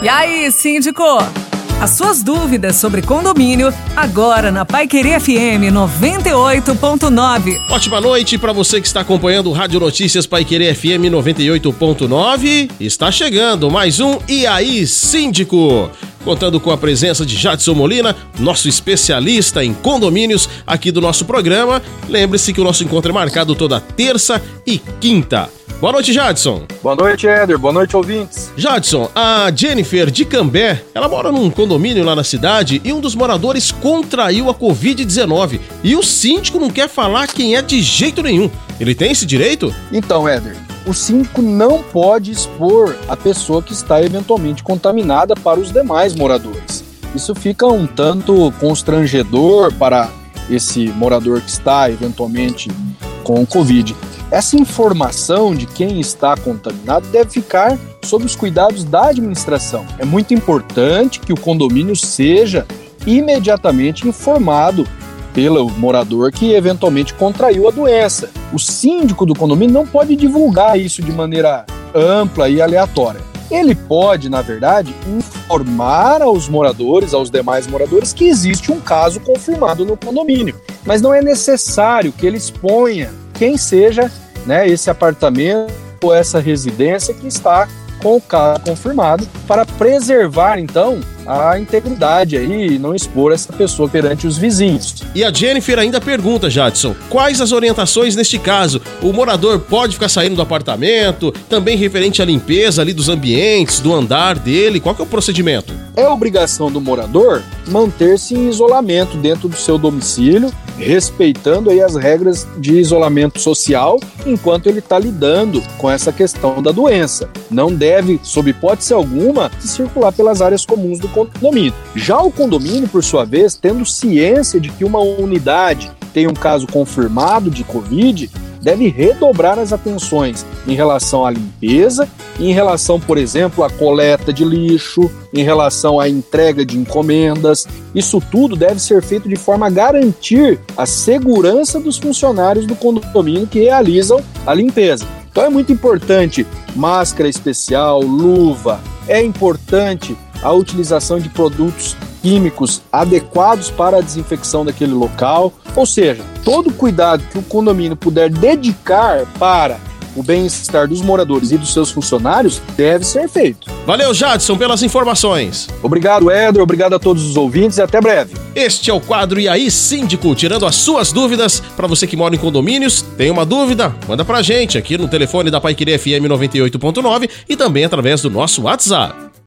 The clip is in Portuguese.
E aí, síndico? As suas dúvidas sobre condomínio, agora na Pai Querer FM 98.9. Ótima noite para você que está acompanhando o Rádio Notícias Pai Querer FM 98.9. Está chegando mais um E aí, Síndico? Contando com a presença de Jadson Molina, nosso especialista em condomínios aqui do nosso programa. Lembre-se que o nosso encontro é marcado toda terça e quinta. Boa noite, Jadson. Boa noite, Éder. Boa noite, ouvintes. Jadson, a Jennifer de Cambé, ela mora num condomínio lá na cidade e um dos moradores contraiu a Covid-19. E o síndico não quer falar quem é de jeito nenhum. Ele tem esse direito? Então, Éder, o síndico não pode expor a pessoa que está eventualmente contaminada para os demais moradores. Isso fica um tanto constrangedor para esse morador que está eventualmente com o Covid. Essa informação de quem está contaminado deve ficar sob os cuidados da administração. É muito importante que o condomínio seja imediatamente informado pelo morador que eventualmente contraiu a doença. O síndico do condomínio não pode divulgar isso de maneira ampla e aleatória. Ele pode, na verdade, informar aos moradores, aos demais moradores, que existe um caso confirmado no condomínio. Mas não é necessário que ele exponha quem seja né, esse apartamento ou essa residência que está com o caso confirmado, para preservar então a integridade aí e não expor essa pessoa perante os vizinhos. E a Jennifer ainda pergunta, Jadson, quais as orientações neste caso? O morador pode ficar saindo do apartamento, também referente à limpeza ali dos ambientes, do andar dele, qual que é o procedimento? É obrigação do morador manter-se em isolamento dentro do seu domicílio, respeitando aí as regras de isolamento social enquanto ele está lidando com essa questão da doença. Não deve, sob hipótese alguma, circular pelas áreas comuns do condomínio. Já o condomínio, por sua vez, tendo ciência de que uma unidade tem um caso confirmado de Covid, deve redobrar as atenções em relação à limpeza, em relação, por exemplo, à coleta de lixo, em relação à entrega de encomendas. Isso tudo deve ser feito de forma a garantir a segurança dos funcionários do condomínio que realizam a limpeza. Então é muito importante máscara especial, luva, é importante a utilização de produtos químicos adequados para a desinfecção daquele local. Ou seja, todo cuidado que o condomínio puder dedicar para o bem-estar dos moradores e dos seus funcionários deve ser feito. Valeu, Jadson, pelas informações. Obrigado, Éder. Obrigado a todos os ouvintes e até breve. Este é o quadro E aí, Síndico, tirando as suas dúvidas. Para você que mora em condomínios, tem uma dúvida? Manda pra gente aqui no telefone da Paiqueria FM 98.9 e também através do nosso WhatsApp.